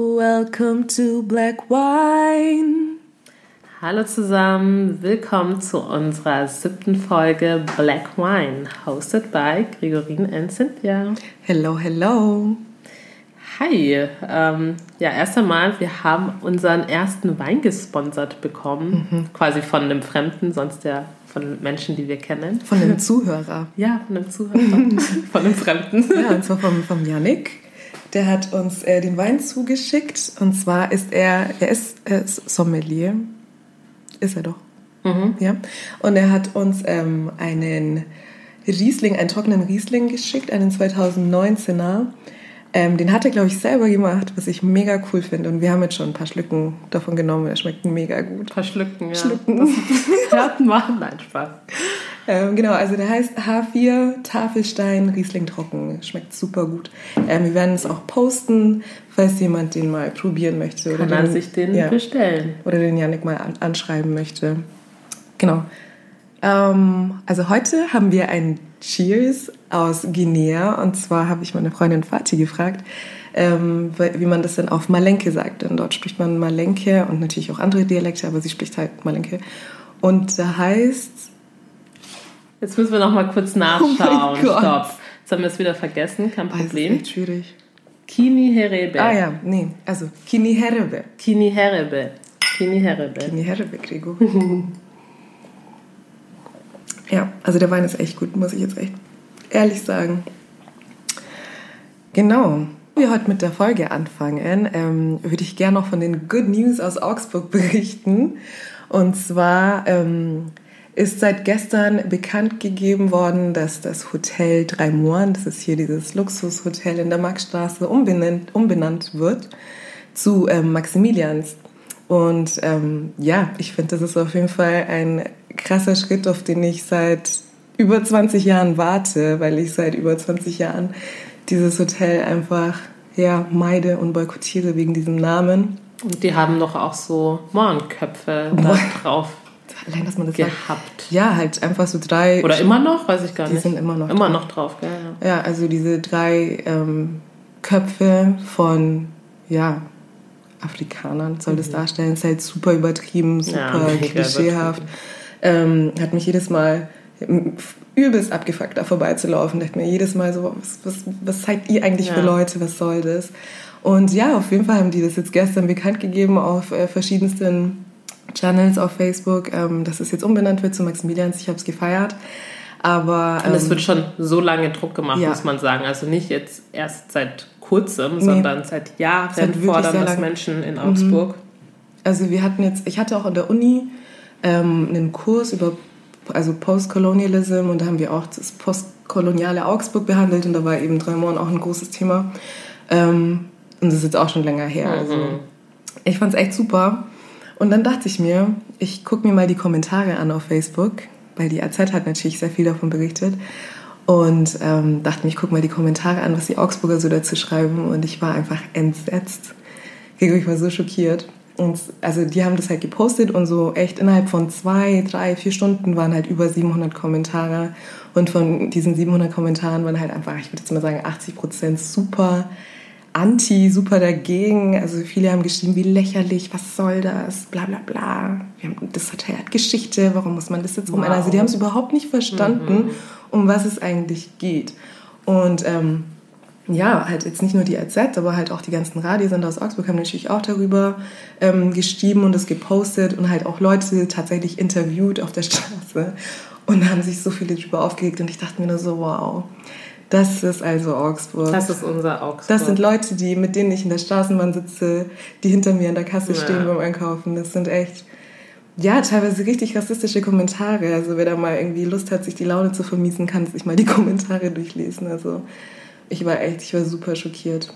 Welcome to Black Wine. Hallo zusammen, willkommen zu unserer siebten Folge Black Wine, hosted by Gregorine and Cynthia. Hello, hello. Hi, ähm, ja, erst einmal, wir haben unseren ersten Wein gesponsert bekommen, mhm. quasi von einem Fremden, sonst ja von Menschen, die wir kennen. Von einem Zuhörer. Ja, von einem Zuhörer. von einem Fremden. Ja, und zwar vom, vom Yannick. Der hat uns äh, den Wein zugeschickt und zwar ist er, er ist äh, Sommelier, ist er doch. Mhm. Ja. Und er hat uns ähm, einen Riesling, einen trockenen Riesling geschickt, einen 2019er. Ähm, den hat er, glaube ich, selber gemacht, was ich mega cool finde. Und wir haben jetzt schon ein paar Schlücken davon genommen. Er schmeckt mega gut. Ein paar Schlücken, ja. Schlücken. Hört machen, nein, Spaß. Ähm, genau, also der heißt H4 Tafelstein Riesling Trocken. Schmeckt super gut. Ähm, wir werden es auch posten, falls jemand den mal probieren möchte. Kann oder den, sich den ja, bestellen. Oder den Janik mal an, anschreiben möchte. Genau. Ähm, also heute haben wir ein Cheers aus Guinea. Und zwar habe ich meine Freundin Fatih gefragt, ähm, wie man das denn auf Malenke sagt. Denn dort spricht man Malenke und natürlich auch andere Dialekte, aber sie spricht halt Malenke. Und da heißt Jetzt müssen wir noch mal kurz oh nachschauen. Oh Stopp. Jetzt haben wir es wieder vergessen, kein Problem. Oh, das ist schwierig. Kini Herebe. Ah ja, nee, also Kini Herebe. Kini Herebe. Kini Herebe. Kini Herebe, Gregor. ja, also der Wein ist echt gut, muss ich jetzt echt ehrlich sagen. Genau. Wir heute mit der Folge anfangen, ähm, würde ich gerne noch von den Good News aus Augsburg berichten. Und zwar ähm, ist seit gestern bekannt gegeben worden, dass das Hotel Drei Mohren, das ist hier dieses Luxushotel in der Marktstraße, umbenannt, umbenannt wird zu ähm, Maximilians. Und ähm, ja, ich finde, das ist auf jeden Fall ein krasser Schritt, auf den ich seit über 20 Jahren warte, weil ich seit über 20 Jahren dieses Hotel einfach ja, meide und boykottiere wegen diesem Namen. Und die haben doch auch so Mohrenköpfe da drauf allein, dass man das gehabt. Sagt. Ja, halt einfach so drei. Oder immer noch, weiß ich gar die nicht. Die sind immer noch immer drauf. noch drauf, gell? Ja. ja, also diese drei ähm, Köpfe von ja Afrikanern soll mhm. das darstellen. Ist halt super übertrieben, super ja, klischeehaft. Ähm, hat mich jedes Mal übelst abgefuckt, da vorbeizulaufen. Dachte mir jedes Mal so, was, was, was zeigt ihr eigentlich ja. für Leute, was soll das? Und ja, auf jeden Fall haben die das jetzt gestern bekannt gegeben auf äh, verschiedensten Channels auf Facebook, ähm, dass es jetzt umbenannt wird zu Maximilians. Ich habe es gefeiert. Aber, ähm, Und es wird schon so lange Druck gemacht, ja. muss man sagen. Also nicht jetzt erst seit kurzem, nee. sondern seit Jahren seit fordern das Menschen in Augsburg. Mhm. Also wir hatten jetzt, ich hatte auch an der Uni ähm, einen Kurs über also Postcolonialism und da haben wir auch das postkoloniale Augsburg behandelt und da war eben drei Monaten auch ein großes Thema. Ähm, und das ist jetzt auch schon länger her. Also mhm. Also ich fand es echt super. Und dann dachte ich mir, ich gucke mir mal die Kommentare an auf Facebook, weil die AZ hat natürlich sehr viel davon berichtet. Und ähm, dachte mir, ich gucke mal die Kommentare an, was die Augsburger so dazu schreiben. Und ich war einfach entsetzt. Ich war so schockiert. Und also die haben das halt gepostet und so echt innerhalb von zwei, drei, vier Stunden waren halt über 700 Kommentare. Und von diesen 700 Kommentaren waren halt einfach, ich würde jetzt mal sagen, 80 Prozent super anti, super dagegen. Also viele haben geschrieben, wie lächerlich, was soll das, bla bla bla. Haben, das Hotel hat Geschichte, warum muss man das jetzt wow. umändern? Also die haben es überhaupt nicht verstanden, mhm. um was es eigentlich geht. Und ähm, ja, halt jetzt nicht nur die AZ, aber halt auch die ganzen Radiosender aus Augsburg haben natürlich auch darüber ähm, geschrieben und es gepostet und halt auch Leute tatsächlich interviewt auf der Straße und haben sich so viele darüber aufgeregt und ich dachte mir nur so, wow, das ist also Augsburg. Das ist unser Augsburg. Das sind Leute, die, mit denen ich in der Straßenbahn sitze, die hinter mir in der Kasse ja. stehen beim Einkaufen. Das sind echt, ja, teilweise richtig rassistische Kommentare. Also wer da mal irgendwie Lust hat, sich die Laune zu vermiesen, kann sich mal die Kommentare durchlesen. Also ich war echt, ich war super schockiert.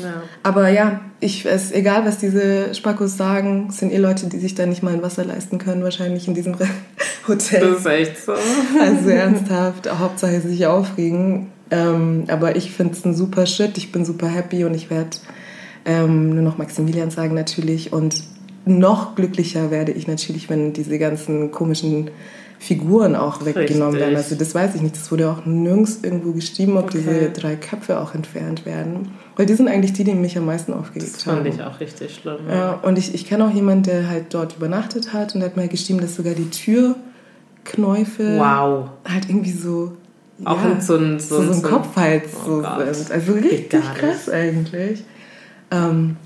Ja. Aber ja, ich, es egal, was diese Spackos sagen, sind eh Leute, die sich da nicht mal ein Wasser leisten können, wahrscheinlich in diesem Hotel. Das ist echt so. Also ernsthaft, Hauptsache sich aufregen. Ähm, aber ich finde es ein super Shit. Ich bin super happy und ich werde ähm, nur noch Maximilian sagen natürlich. Und noch glücklicher werde ich natürlich, wenn diese ganzen komischen Figuren auch weggenommen Richtig. werden. Also das weiß ich nicht. Das wurde auch nirgends irgendwo geschrieben, ob okay. diese drei Köpfe auch entfernt werden. Weil die sind eigentlich die, die mich am meisten aufgeregt haben. Das fand ich auch richtig schlimm. Ja, ja und ich, ich kenne auch jemanden, der halt dort übernachtet hat und der hat mal geschrieben, dass sogar die Türknäufe wow. halt irgendwie so auch ja, so ein, so, so, so ein Kopf halt oh so sind. Also richtig krass eigentlich. Ähm,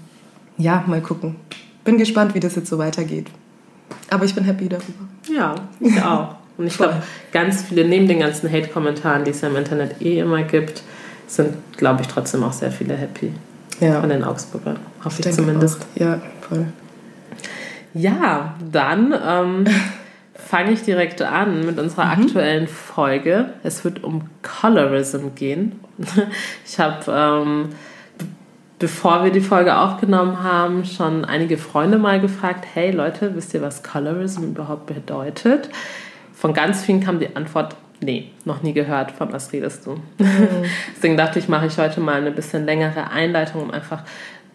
ja, mal gucken. Bin gespannt, wie das jetzt so weitergeht. Aber ich bin happy darüber. Ja, ich auch. Und ich glaube, ganz viele, neben den ganzen Hate-Kommentaren, die es ja im Internet eh immer gibt, sind, glaube ich, trotzdem auch sehr viele happy. Ja. Von den Augsburgern. Hoffe ich, ich zumindest. Auch. Ja, voll. Ja, dann ähm, fange ich direkt an mit unserer mhm. aktuellen Folge. Es wird um Colorism gehen. Ich habe, ähm, bevor wir die Folge aufgenommen haben, schon einige Freunde mal gefragt, hey Leute, wisst ihr, was Colorism überhaupt bedeutet? Von ganz vielen kam die Antwort, nee, noch nie gehört, von was redest du? Mhm. Deswegen dachte ich, mache ich heute mal eine bisschen längere Einleitung, um einfach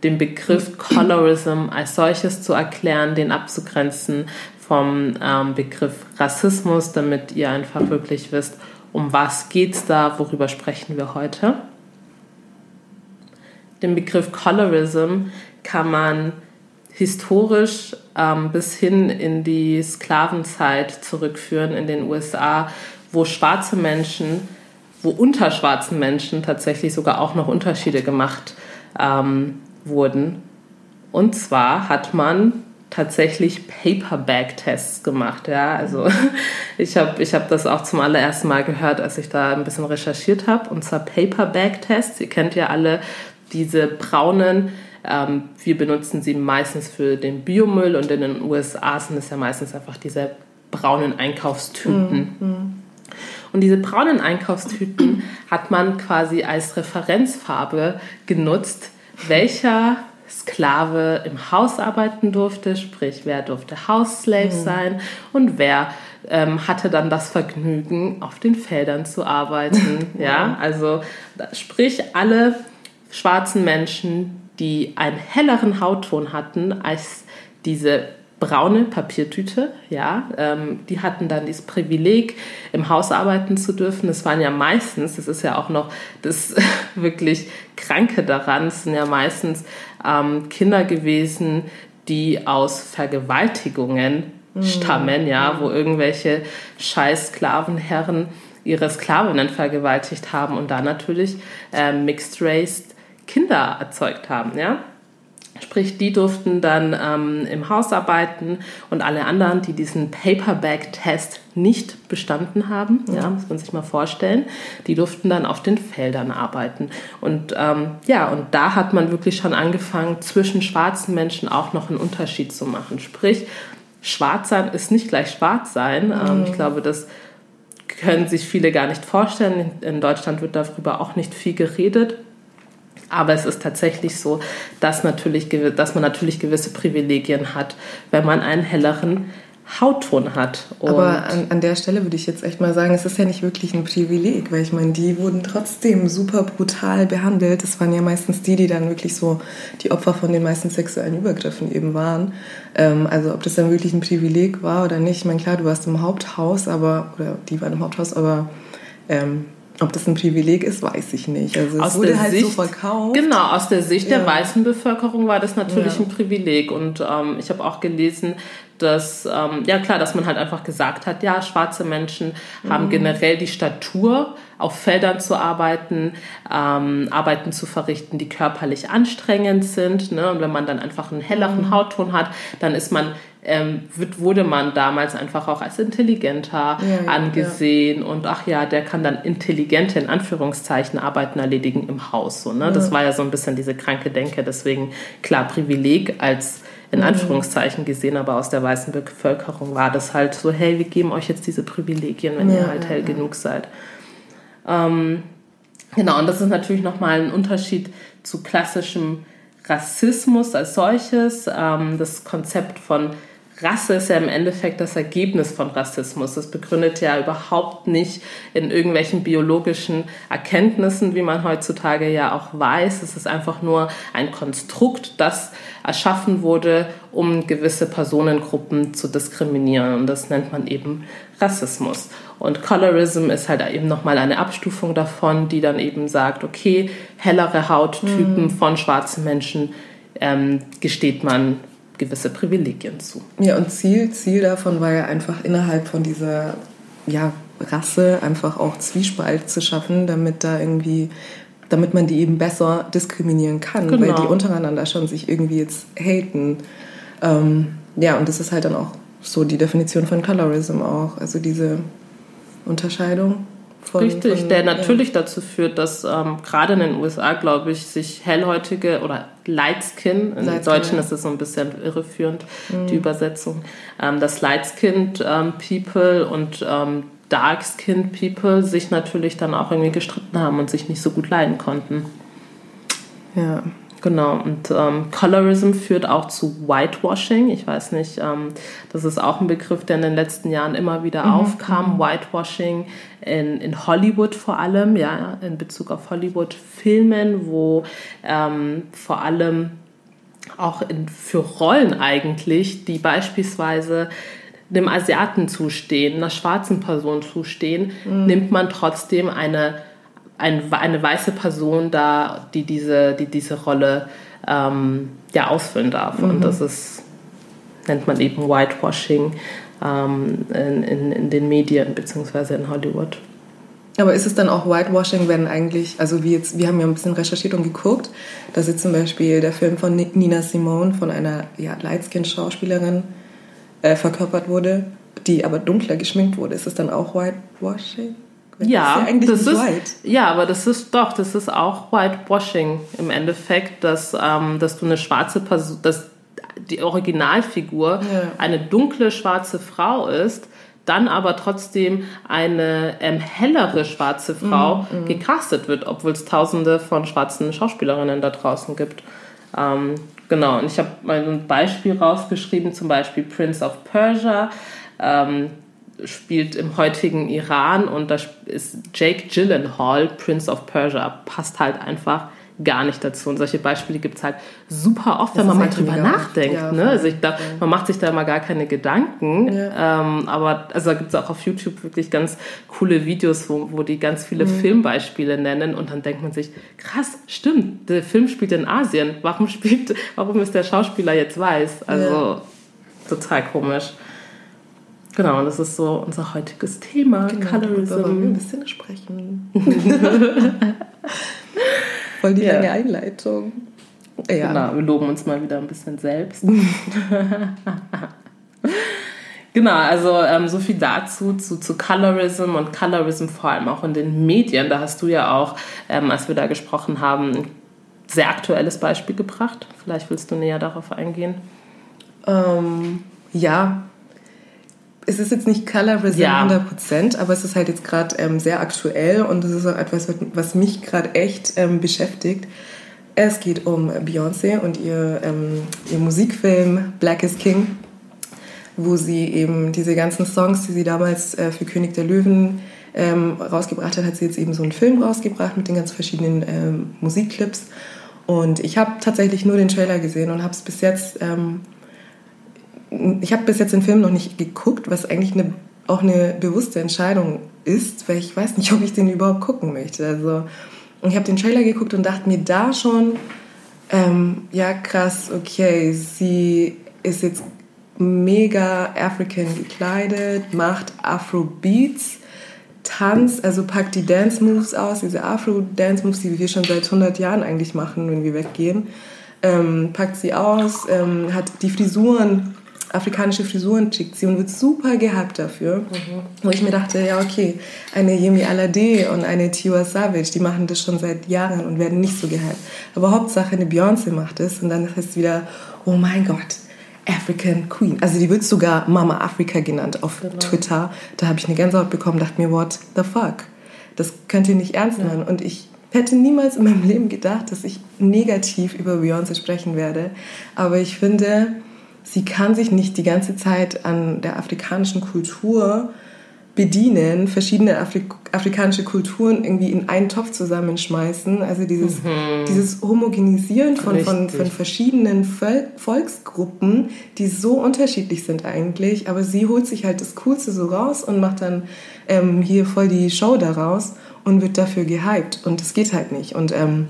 den Begriff Colorism als solches zu erklären, den abzugrenzen vom ähm, Begriff Rassismus, damit ihr einfach wirklich wisst, um was geht es da, worüber sprechen wir heute. Den Begriff Colorism kann man historisch ähm, bis hin in die Sklavenzeit zurückführen in den USA, wo schwarze Menschen, wo unter schwarzen Menschen tatsächlich sogar auch noch Unterschiede gemacht ähm, wurden. Und zwar hat man tatsächlich Paperback-Tests gemacht. Ja, also ich habe ich hab das auch zum allerersten Mal gehört, als ich da ein bisschen recherchiert habe. Und zwar Paperback-Tests. Ihr kennt ja alle diese braunen. Ähm, wir benutzen sie meistens für den Biomüll und in den USA sind es ja meistens einfach diese braunen Einkaufstüten. Mhm. Und diese braunen Einkaufstüten hat man quasi als Referenzfarbe genutzt, welcher Sklave im Haus arbeiten durfte, sprich wer durfte House-Slave mhm. sein und wer ähm, hatte dann das Vergnügen, auf den Feldern zu arbeiten. ja, also sprich alle schwarzen Menschen, die einen helleren Hautton hatten als diese braune Papiertüte, ja, ähm, die hatten dann dieses Privileg, im Haus arbeiten zu dürfen. Das waren ja meistens, das ist ja auch noch das wirklich Kranke daran, es sind ja meistens ähm, Kinder gewesen, die aus Vergewaltigungen mhm. stammen, ja, wo irgendwelche scheiß Sklavenherren ihre Sklavinnen vergewaltigt haben und da natürlich äh, Mixed Race Kinder erzeugt haben, ja. Sprich, die durften dann ähm, im Haus arbeiten und alle anderen, die diesen Paperback-Test nicht bestanden haben, ja, muss man sich mal vorstellen, die durften dann auf den Feldern arbeiten. Und ähm, ja, und da hat man wirklich schon angefangen, zwischen schwarzen Menschen auch noch einen Unterschied zu machen. Sprich, schwarz sein ist nicht gleich schwarz sein. Ähm, mhm. ich glaube, das können sich viele gar nicht vorstellen. In Deutschland wird darüber auch nicht viel geredet. Aber es ist tatsächlich so, dass, natürlich, dass man natürlich gewisse Privilegien hat, wenn man einen helleren Hautton hat. Und Aber an, an, der Stelle würde ich jetzt echt mal sagen, es ist ja nicht wirklich ein Privileg, weil ich meine, die wurden trotzdem super brutal behandelt. Das waren ja meistens die, die dann wirklich so die Opfer von den meisten sexuellen Übergriffen eben waren. Ähm, also ob das dann wirklich ein Privileg war oder nicht. Ich meine, klar, du warst im Haupthaus, aber, oder die waren im Haupthaus, aber ähm, ob das ein Privileg ist, weiß ich nicht. Also es aus wurde halt Sicht, so verkauft. Genau, aus der Sicht ja. der weißen Bevölkerung war das natürlich ja. ein Privileg. Und ähm, ich habe auch gelesen, dass, ähm, ja klar, dass man halt einfach gesagt hat, ja, schwarze Menschen mhm. haben generell die Statur, auf Feldern zu arbeiten, ähm, Arbeiten zu verrichten, die körperlich anstrengend sind. Ne? Und wenn man dann einfach einen helleren mhm. Hautton hat, dann ist man ähm, wird, wurde man damals einfach auch als intelligenter ja, ja, angesehen ja. und ach ja, der kann dann intelligente in Anführungszeichen Arbeiten erledigen im Haus. So, ne? Das war ja so ein bisschen diese kranke Denke, deswegen klar Privileg als in Anführungszeichen gesehen, aber aus der weißen Bevölkerung war das halt so, hey, wir geben euch jetzt diese Privilegien, wenn ihr halt hell genug seid. Ähm, genau, und das ist natürlich nochmal ein Unterschied zu klassischem Rassismus als solches. Ähm, das Konzept von Rasse ist ja im Endeffekt das Ergebnis von Rassismus. Das begründet ja überhaupt nicht in irgendwelchen biologischen Erkenntnissen, wie man heutzutage ja auch weiß. Es ist einfach nur ein Konstrukt, das erschaffen wurde, um gewisse Personengruppen zu diskriminieren. Und das nennt man eben Rassismus. Und Colorism ist halt eben nochmal eine Abstufung davon, die dann eben sagt, okay, hellere Hauttypen mhm. von schwarzen Menschen ähm, gesteht man gewisse Privilegien zu. Ja, und Ziel, Ziel davon war ja einfach innerhalb von dieser ja, Rasse einfach auch Zwiespalt zu schaffen, damit da irgendwie, damit man die eben besser diskriminieren kann, genau. weil die untereinander schon sich irgendwie jetzt haten. Ähm, ja, und das ist halt dann auch so die Definition von Colorism auch, also diese Unterscheidung. Von, Richtig, von, der natürlich ja. dazu führt, dass ähm, gerade in den USA, glaube ich, sich hellhäutige oder Light Skin, in Light Deutschen ja. ist es so ein bisschen irreführend, mhm. die Übersetzung, ähm, dass Light Skinned ähm, People und ähm, Dark Skinned People sich natürlich dann auch irgendwie gestritten haben und sich nicht so gut leiden konnten. Ja. Genau, und ähm, Colorism führt auch zu Whitewashing. Ich weiß nicht, ähm, das ist auch ein Begriff, der in den letzten Jahren immer wieder mhm. aufkam. Mhm. Whitewashing in, in Hollywood vor allem, ja, in Bezug auf Hollywood-Filmen, wo ähm, vor allem auch in, für Rollen eigentlich, die beispielsweise dem Asiaten zustehen, einer schwarzen Person zustehen, mhm. nimmt man trotzdem eine ein, eine weiße Person da, die diese, die diese Rolle ähm, ja, ausfüllen darf. Mhm. Und das ist, nennt man eben Whitewashing ähm, in, in, in den Medien bzw. in Hollywood. Aber ist es dann auch Whitewashing, wenn eigentlich, also wie jetzt, wir haben ja ein bisschen recherchiert und geguckt, dass jetzt zum Beispiel der Film von Nina Simone von einer ja, Lightskin-Schauspielerin äh, verkörpert wurde, die aber dunkler geschminkt wurde. Ist es dann auch Whitewashing? Ja, das ist, ja, das ist ja, aber das ist doch, das ist auch Whitewashing im Endeffekt, dass, ähm, dass du eine schwarze Person, dass die Originalfigur ja. eine dunkle schwarze Frau ist, dann aber trotzdem eine ähm, hellere schwarze Frau mhm, mhm. gecastet wird, obwohl es tausende von schwarzen Schauspielerinnen da draußen gibt. Ähm, genau, und ich habe mal ein Beispiel rausgeschrieben, zum Beispiel Prince of Persia. Ähm, spielt im heutigen Iran und da ist Jake Gyllenhaal, Prince of Persia, passt halt einfach gar nicht dazu. Und solche Beispiele gibt es halt super oft, das wenn man mal drüber nachdenkt. Ja, ne? also ich glaub, man macht sich da mal gar keine Gedanken. Ja. Ähm, aber also da gibt es auch auf YouTube wirklich ganz coole Videos, wo, wo die ganz viele mhm. Filmbeispiele nennen und dann denkt man sich, krass, stimmt, der Film spielt in Asien. Warum spielt, warum ist der Schauspieler jetzt weiß? Also ja. total komisch. Genau, das ist so unser heutiges Thema, genau, Colorism. wir ein bisschen sprechen. Voll die ja. lange Einleitung. Ja. Genau, wir loben uns mal wieder ein bisschen selbst. genau, also ähm, so viel dazu, zu, zu Colorism und Colorism vor allem auch in den Medien. Da hast du ja auch, ähm, als wir da gesprochen haben, ein sehr aktuelles Beispiel gebracht. Vielleicht willst du näher darauf eingehen. Ähm, ja, es ist jetzt nicht Colorism ja. 100%, aber es ist halt jetzt gerade ähm, sehr aktuell und das ist auch etwas, was mich gerade echt ähm, beschäftigt. Es geht um Beyoncé und ihr, ähm, ihr Musikfilm Black is King, wo sie eben diese ganzen Songs, die sie damals äh, für König der Löwen ähm, rausgebracht hat, hat sie jetzt eben so einen Film rausgebracht mit den ganz verschiedenen ähm, Musikclips. Und ich habe tatsächlich nur den Trailer gesehen und habe es bis jetzt ähm, ich habe bis jetzt den Film noch nicht geguckt, was eigentlich eine, auch eine bewusste Entscheidung ist, weil ich weiß nicht, ob ich den überhaupt gucken möchte. Also, ich habe den Trailer geguckt und dachte mir da schon, ähm, ja krass, okay, sie ist jetzt mega African gekleidet, macht Afro-Beats, tanzt, also packt die Dance-Moves aus, diese Afro-Dance-Moves, die wir schon seit 100 Jahren eigentlich machen, wenn wir weggehen, ähm, packt sie aus, ähm, hat die Frisuren afrikanische Frisuren schickt sie und wird super gehabt dafür. Mhm. Wo ich mir dachte, ja okay, eine Yemi Alade und eine Tiwa Savage, die machen das schon seit Jahren und werden nicht so gehypt. Aber Hauptsache eine Beyoncé macht es und dann heißt es wieder, oh mein Gott, African Queen. Also die wird sogar Mama Africa genannt auf genau. Twitter. Da habe ich eine Gänsehaut bekommen, dachte mir, what the fuck? Das könnt ihr nicht ernst meinen. Ja. Und ich hätte niemals in meinem Leben gedacht, dass ich negativ über Beyoncé sprechen werde. Aber ich finde, sie kann sich nicht die ganze Zeit an der afrikanischen Kultur bedienen, verschiedene Afrik afrikanische Kulturen irgendwie in einen Topf zusammenschmeißen. Also dieses, mhm. dieses Homogenisieren von, von, von, verschiedenen Vol Volksgruppen, die so unterschiedlich sind eigentlich. Aber sie holt sich halt das Coolste so raus und macht dann ähm, hier voll die Show daraus und wird dafür gehypt. Und das geht halt nicht. Und ähm,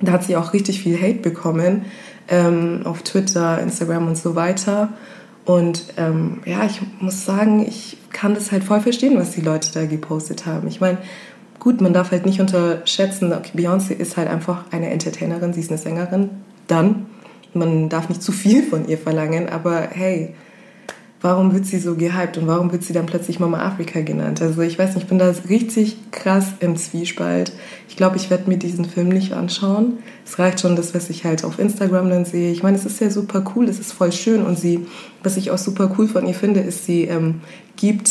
da hat sie auch richtig viel Hate bekommen ähm, auf Twitter, Instagram und so weiter. Und ähm, ja, ich muss sagen, ich kann das halt voll verstehen, was die Leute da gepostet haben. Ich meine, gut, man darf halt nicht unterschätzen, okay, Beyoncé ist halt einfach eine Entertainerin, sie ist eine Sängerin, dann. Man darf nicht zu viel von ihr verlangen, aber hey, warum wird sie so gehypt und warum wird sie dann plötzlich Mama Afrika genannt? Also ich weiß nicht, ich bin da richtig krass im Zwiespalt. Ich glaube, ich werde mir diesen Film nicht anschauen. Es reicht schon das, was ich halt auf Instagram dann sehe. Ich meine, es ist ja super cool, es ist voll schön und sie, was ich auch super cool von ihr finde, ist, sie ähm, gibt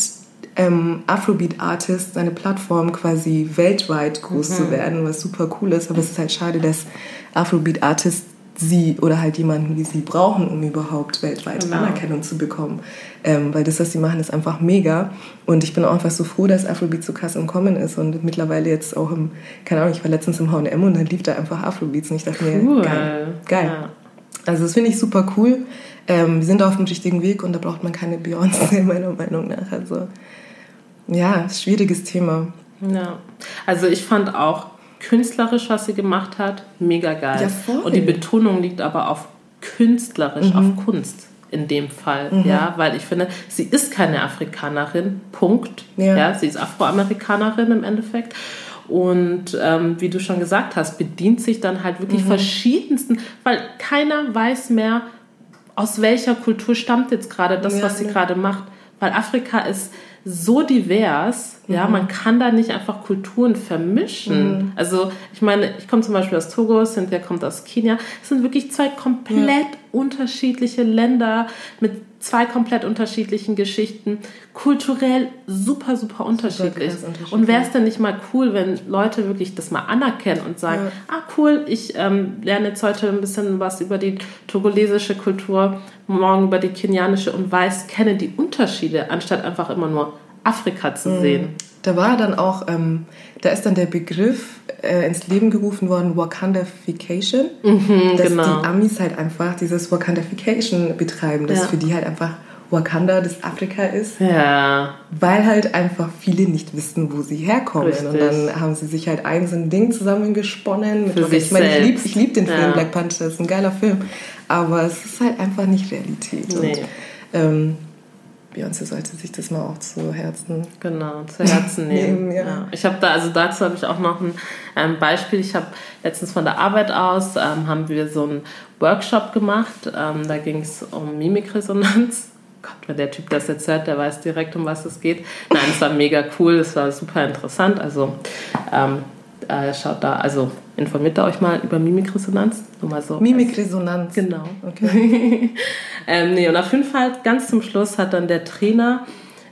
ähm, Afrobeat-Artists eine Plattform quasi weltweit groß mhm. zu werden, was super cool ist. Aber es ist halt schade, dass Afrobeat-Artists sie oder halt jemanden wie sie brauchen, um überhaupt weltweit genau. Anerkennung zu bekommen. Ähm, weil das, was sie machen, ist einfach mega. Und ich bin auch einfach so froh, dass Afrobeat so krass im Kommen ist und mittlerweile jetzt auch im, keine Ahnung, ich war letztens im H&M und dann lief da einfach Afrobeats und ich dachte cool. mir, geil, geil. Ja. Also das finde ich super cool. Ähm, wir sind auf dem richtigen Weg und da braucht man keine Beyoncé, meiner Meinung nach. Also ja, schwieriges Thema. Ja, also ich fand auch, künstlerisch, was sie gemacht hat, mega geil. Ja, voll. Und die Betonung liegt aber auf künstlerisch, mhm. auf Kunst in dem Fall, mhm. ja, weil ich finde, sie ist keine Afrikanerin, Punkt. Ja, ja sie ist Afroamerikanerin im Endeffekt. Und ähm, wie du schon gesagt hast, bedient sich dann halt wirklich mhm. verschiedensten, weil keiner weiß mehr, aus welcher Kultur stammt jetzt gerade das, ja, was sie ja. gerade macht. Weil Afrika ist so divers, mhm. ja, man kann da nicht einfach Kulturen vermischen. Mhm. Also ich meine, ich komme zum Beispiel aus Togo, Cynthia kommt aus Kenia. Es sind wirklich zwei komplett ja. unterschiedliche Länder mit zwei komplett unterschiedlichen Geschichten, kulturell super, super unterschiedlich. Super unterschiedlich. Und wäre es denn nicht mal cool, wenn Leute wirklich das mal anerkennen und sagen, ja. ah cool, ich ähm, lerne jetzt heute ein bisschen was über die togolesische Kultur, morgen über die kenianische und weiß, kenne die Unterschiede, anstatt einfach immer nur Afrika zu mhm. sehen. Da war dann auch, ähm, da ist dann der Begriff äh, ins Leben gerufen worden, Wakandification. Mhm, dass genau. die Amis halt einfach dieses Wakandification betreiben, das ja. für die halt einfach Wakanda das Afrika ist. Ja. Weil halt einfach viele nicht wissen, wo sie herkommen. Richtig. Und dann haben sie sich halt ein so ein Ding zusammengesponnen. Für sich ich meine, ich liebe ich lieb den Film ja. Black Panther, das ist ein geiler Film. Aber es ist halt einfach nicht Realität. Nee. Und, ähm, Beyoncé sollte sich das mal auch zu Herzen genau zu Herzen nehmen. nehmen ja. Ja. Ich habe da also dazu habe ich auch noch ein ähm, Beispiel. Ich habe letztens von der Arbeit aus ähm, haben wir so einen Workshop gemacht. Ähm, da ging es um Mimikresonanz. Gott, wenn der Typ das jetzt hört, der weiß direkt, um was es geht. Nein, es war mega cool, es war super interessant. Also ähm, äh, schaut da, also informiert da euch mal über Mimikresonanz. Nur mal so. Mimikresonanz. Genau. Okay. ähm, nee, und auf jeden Fall ganz zum Schluss hat dann der Trainer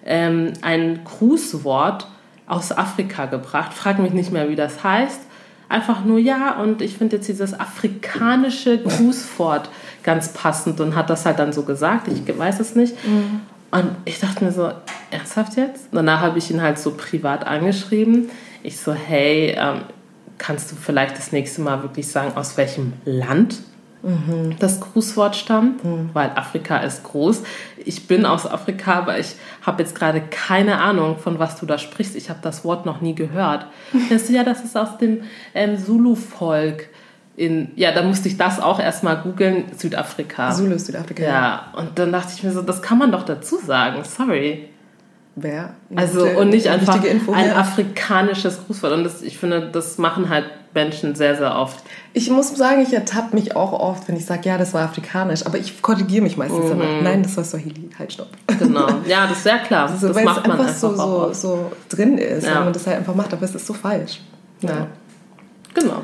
ähm, ein Grußwort aus Afrika gebracht. Frag mich nicht mehr, wie das heißt. Einfach nur ja, und ich finde jetzt dieses afrikanische Grußwort ganz passend und hat das halt dann so gesagt. Ich weiß es nicht. Mhm. Und ich dachte mir so, ernsthaft jetzt? Danach habe ich ihn halt so privat angeschrieben. Ich so, hey, ähm, kannst du vielleicht das nächste Mal wirklich sagen, aus welchem Land mhm. das Grußwort stammt? Mhm. Weil Afrika ist groß. Ich bin aus Afrika, aber ich habe jetzt gerade keine Ahnung, von was du da sprichst. Ich habe das Wort noch nie gehört. Das ist ja, das ist aus dem ähm, Zulu-Volk. In, ja, da musste ich das auch erstmal googeln, Südafrika. Zulu, Südafrika. Ja, und dann dachte ich mir so, das kann man doch dazu sagen, sorry. Wer? Also und nicht einfach ein afrikanisches Grußwort. Und das, ich finde, das machen halt Menschen sehr, sehr oft. Ich muss sagen, ich ertappe mich auch oft, wenn ich sage, ja, das war afrikanisch. Aber ich korrigiere mich meistens mhm. danach. Nein, das war Swahili. Halt, stopp. Genau. Ja, das ist sehr klar. Also, das weil macht es man einfach, so, so, so, drin ist, ja. wenn man das halt einfach macht. Aber es ist so falsch. Ja. ja. Genau.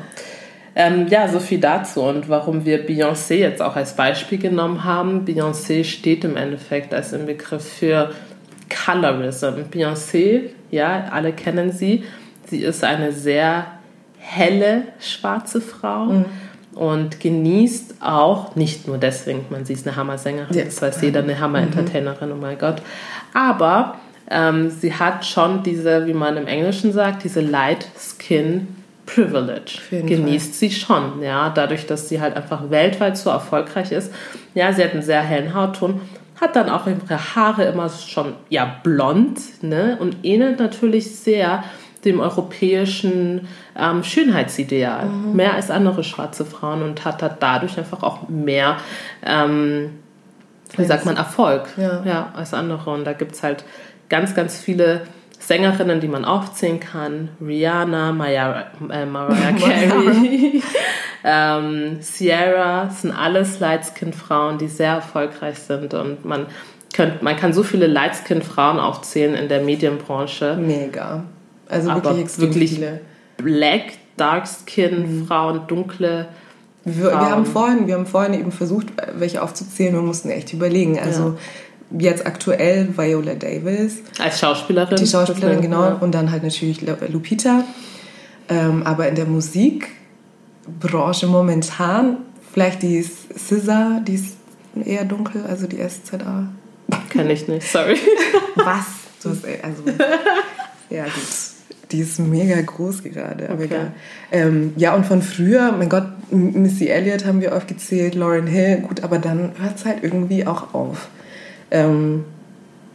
Ähm, ja, so viel dazu und warum wir Beyoncé jetzt auch als Beispiel genommen haben. Beyoncé steht im Endeffekt als ein Begriff für Colorism. Beyoncé, ja, alle kennen sie. Sie ist eine sehr helle schwarze Frau. Mhm. und genießt auch, nicht nur deswegen, man sie ist eine Hammer-Sängerin, ja. das heißt jeder eine Hammer-Entertainerin, oh mein Gott, aber ähm, sie hat schon diese, wie man im Englischen sagt, diese Light Skin Privilege. Genießt Fall. sie schon, ja, dadurch, dass sie halt einfach weltweit so erfolgreich ist. Ja, sie hat einen sehr hellen Hautton, hat dann auch ihre Haare immer schon, ja, blond, ne, und ähnelt natürlich sehr dem europäischen ähm, Schönheitsideal, mhm. mehr als andere schwarze Frauen und hat, hat dadurch einfach auch mehr, ähm, wie sagt man, Erfolg ja. ja als andere. Und da gibt es halt ganz, ganz viele Sängerinnen, die man aufzählen kann. Rihanna, Maya, äh, Mariah Carey, ähm, Sierra, sind alles Lightskin-Frauen, die sehr erfolgreich sind und man, könnt, man kann so viele Lightskin-Frauen aufzählen in der Medienbranche. Mega. Also wirklich wirklich viele. Black, Dark-Skin-Frauen, mhm. dunkle wir, wir, haben vorhin, wir haben vorhin eben versucht, welche aufzuzählen. Wir mussten echt überlegen. Also ja jetzt aktuell Viola Davis. Als Schauspielerin. Die Schauspielerin, genau. Ja. Und dann halt natürlich Lupita. Ähm, aber in der Musikbranche momentan, vielleicht die SZA, die ist eher dunkel, also die SZA. Kenn ich nicht, sorry. Was? Du hast, also, ja, gut. Die ist mega groß gerade. Aber okay. ähm, ja, und von früher, mein Gott, Missy Elliott haben wir aufgezählt, Lauren Hill, gut, aber dann hört es halt irgendwie auch auf. Ähm,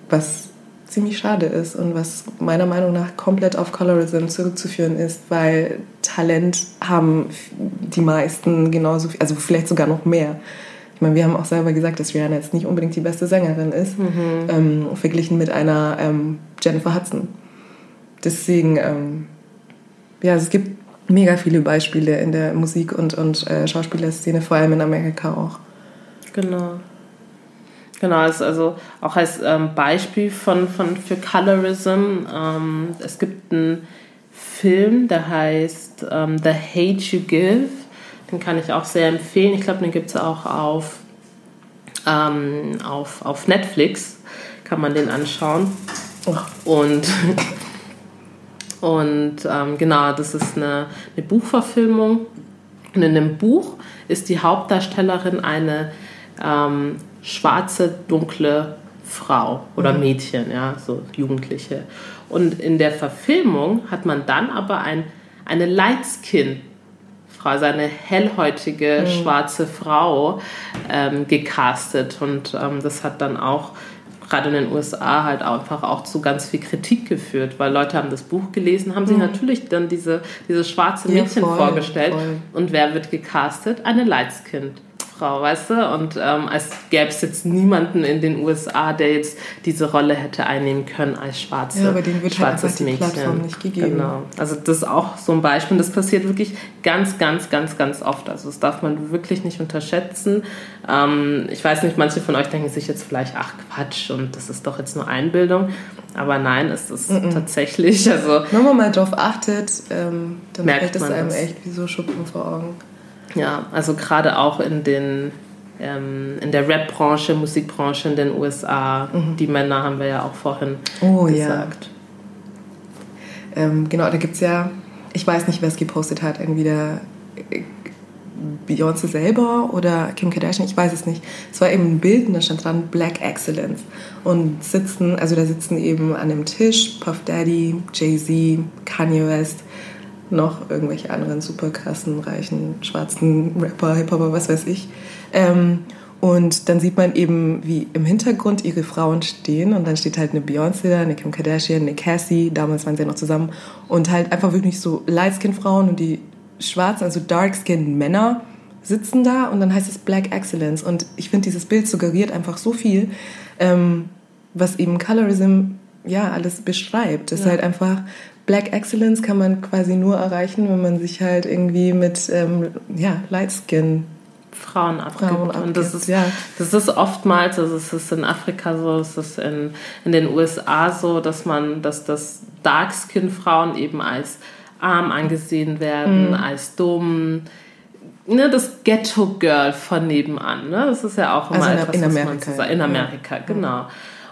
was ziemlich schade ist und was meiner Meinung nach komplett auf Colorism zurückzuführen ist, weil Talent haben die meisten genauso viel, also vielleicht sogar noch mehr. Ich meine, wir haben auch selber gesagt, dass Rihanna jetzt nicht unbedingt die beste Sängerin ist, mhm. ähm, verglichen mit einer ähm, Jennifer Hudson. Deswegen, ähm, ja, es gibt mega viele Beispiele in der Musik- und, und äh, Schauspielerszene, vor allem in Amerika auch. Genau. Genau, ist also auch als ähm, Beispiel von, von für Colorism. Ähm, es gibt einen Film, der heißt ähm, The Hate You Give. Den kann ich auch sehr empfehlen. Ich glaube, den gibt es auch auf, ähm, auf, auf Netflix. Kann man den anschauen. Oh. Und, und ähm, genau, das ist eine, eine Buchverfilmung. Und in dem Buch ist die Hauptdarstellerin eine ähm, schwarze, dunkle Frau oder mhm. Mädchen, ja, so Jugendliche. Und in der Verfilmung hat man dann aber ein, eine Lightskin Frau, also eine hellhäutige mhm. schwarze Frau ähm, gecastet. Und ähm, das hat dann auch gerade in den USA halt einfach auch zu ganz viel Kritik geführt, weil Leute haben das Buch gelesen, haben sich mhm. natürlich dann diese, diese schwarze Mädchen ja, voll, vorgestellt. Voll. Und wer wird gecastet? Eine Lightskin. Frau, weißt du? Und ähm, als gäbe es jetzt niemanden in den USA, der jetzt diese Rolle hätte einnehmen können als schwarze, ja, aber den wird halt schwarzes halt die Mädchen. Plattform nicht gegeben. Genau. Also das ist auch so ein Beispiel. Das passiert wirklich ganz, ganz, ganz, ganz oft. Also das darf man wirklich nicht unterschätzen. Ähm, ich weiß nicht, manche von euch denken sich jetzt vielleicht, ach Quatsch, und das ist doch jetzt nur Einbildung. Aber nein, es ist mm -mm. tatsächlich. Also, Wenn man mal drauf achtet, ähm, dann merkt es einem das. echt wie so Schuppen vor Augen. Ja, also gerade auch in den ähm, in der Rap-Branche, Musikbranche in den USA, mhm. die Männer haben wir ja auch vorhin oh, gesagt. Ja. Ähm, genau, da gibt es ja, ich weiß nicht, wer es gepostet hat, entweder äh, Beyoncé selber oder Kim Kardashian, ich weiß es nicht. Es war eben ein Bild und da stand dran Black Excellence. Und sitzen, also da sitzen eben an dem Tisch Puff Daddy, Jay-Z, Kanye West, noch irgendwelche anderen super krassen, reichen, schwarzen Rapper, Hip-Hopper, was weiß ich. Ähm, und dann sieht man eben, wie im Hintergrund ihre Frauen stehen und dann steht halt eine Beyoncé eine Kim Kardashian, eine Cassie, damals waren sie ja noch zusammen und halt einfach wirklich so Light-Skin-Frauen und die schwarzen, also Dark-Skin-Männer sitzen da und dann heißt es Black Excellence und ich finde, dieses Bild suggeriert einfach so viel, ähm, was eben Colorism ja alles beschreibt. Es ja. ist halt einfach Black Excellence kann man quasi nur erreichen, wenn man sich halt irgendwie mit ähm, ja, Light Skin Frauen abgibt. Frauen abgibt. Und das ist, ja. das ist oftmals, also es ist in Afrika so, es ist in, in den USA so, dass man, dass das Dark-Skin-Frauen eben als arm angesehen werden, mhm. als dumm. Ne, das Ghetto-Girl von nebenan. Ne? Das ist ja auch immer also etwas, in Amerika. Man in Amerika, ja. genau.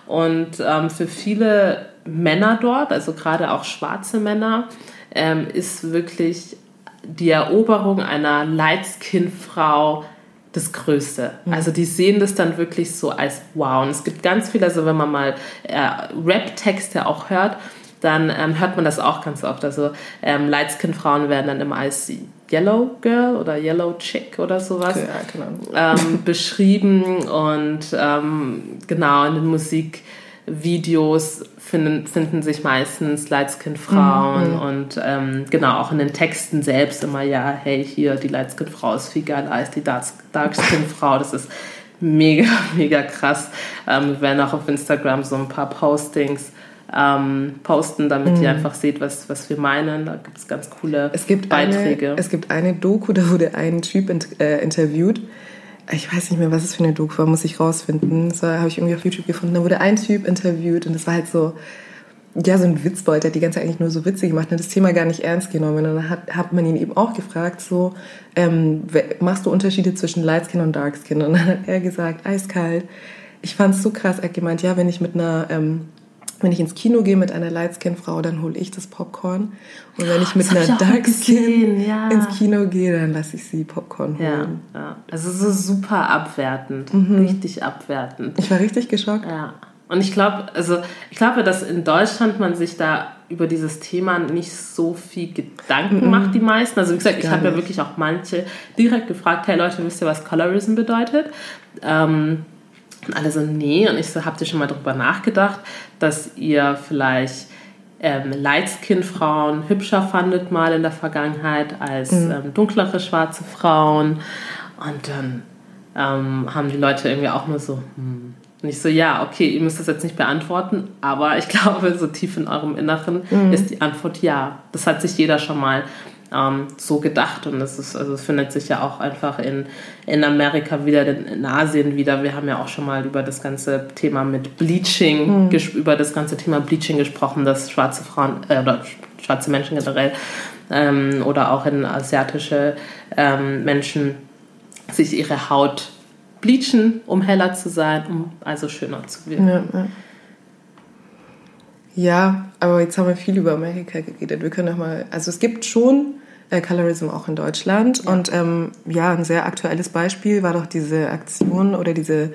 Und ähm, für viele Männer dort, also gerade auch schwarze Männer, ähm, ist wirklich die Eroberung einer Light-Skin-Frau das Größte. Mhm. Also die sehen das dann wirklich so als wow. Und es gibt ganz viele, also wenn man mal äh, Rap-Texte auch hört, dann ähm, hört man das auch ganz oft. Also ähm, Light-Skin-Frauen werden dann immer als Yellow Girl oder Yellow Chick oder sowas ja, ähm, beschrieben und ähm, genau in den Musikvideos finden, finden sich meistens Lightskin-Frauen mhm. und ähm, genau auch in den Texten selbst immer, ja, hey, hier, die Lightskin-Frau ist viel geiler als die Darkskin-Frau. Das ist mega, mega krass. Ähm, wir werden auch auf Instagram so ein paar Postings ähm, posten, damit mhm. ihr einfach seht, was, was wir meinen. Da gibt es ganz coole es gibt Beiträge. Eine, es gibt eine Doku, da wurde ein Typ in, äh, interviewt. Ich weiß nicht mehr, was es für eine Doku war, muss ich rausfinden. Das habe ich irgendwie auf YouTube gefunden. Da wurde ein Typ interviewt und das war halt so, ja, so ein Witzbold, der hat die ganze Zeit eigentlich nur so Witze gemacht, hat das Thema gar nicht ernst genommen. Und dann hat, hat man ihn eben auch gefragt, so, ähm, machst du Unterschiede zwischen Lightskin und Darkskin? Und dann hat er gesagt, eiskalt. Ich fand es so krass. Er hat gemeint, ja, wenn ich mit einer ähm, wenn ich ins Kino gehe mit einer Lightskin-Frau, dann hole ich das Popcorn. Und wenn ich mit einer Darkskin ja. ins Kino gehe, dann lasse ich sie Popcorn holen. Ja, ja. Also so super abwertend. Mhm. Richtig abwertend. Ich war richtig geschockt. Ja. Und ich glaube, also ich glaube, dass in Deutschland man sich da über dieses Thema nicht so viel Gedanken mhm. macht, die meisten. Also wie gesagt, ich habe ja wirklich auch manche direkt gefragt, hey Leute, wisst ihr, was Colorism bedeutet? Ähm, und alle so, nee. Und ich so, habt ihr schon mal darüber nachgedacht, dass ihr vielleicht ähm, Lightskin-Frauen hübscher fandet mal in der Vergangenheit als mhm. ähm, dunklere schwarze Frauen? Und dann ähm, haben die Leute irgendwie auch nur so, hm. Und ich so, ja, okay, ihr müsst das jetzt nicht beantworten, aber ich glaube, so tief in eurem Inneren mhm. ist die Antwort ja. Das hat sich jeder schon mal ähm, so gedacht. Und das ist, also es findet sich ja auch einfach in, in Amerika wieder, in Asien wieder. Wir haben ja auch schon mal über das ganze Thema mit Bleaching, mhm. über das ganze Thema Bleaching gesprochen, dass schwarze Frauen äh, oder schwarze Menschen generell ähm, oder auch in asiatische ähm, Menschen sich ihre Haut bleachen, um heller zu sein, um also schöner zu wirken. Ja, ja. Ja, aber jetzt haben wir viel über Amerika geredet. Wir können doch mal, also es gibt schon äh, Colorism auch in Deutschland. Ja. Und ähm, ja, ein sehr aktuelles Beispiel war doch diese Aktion oder diese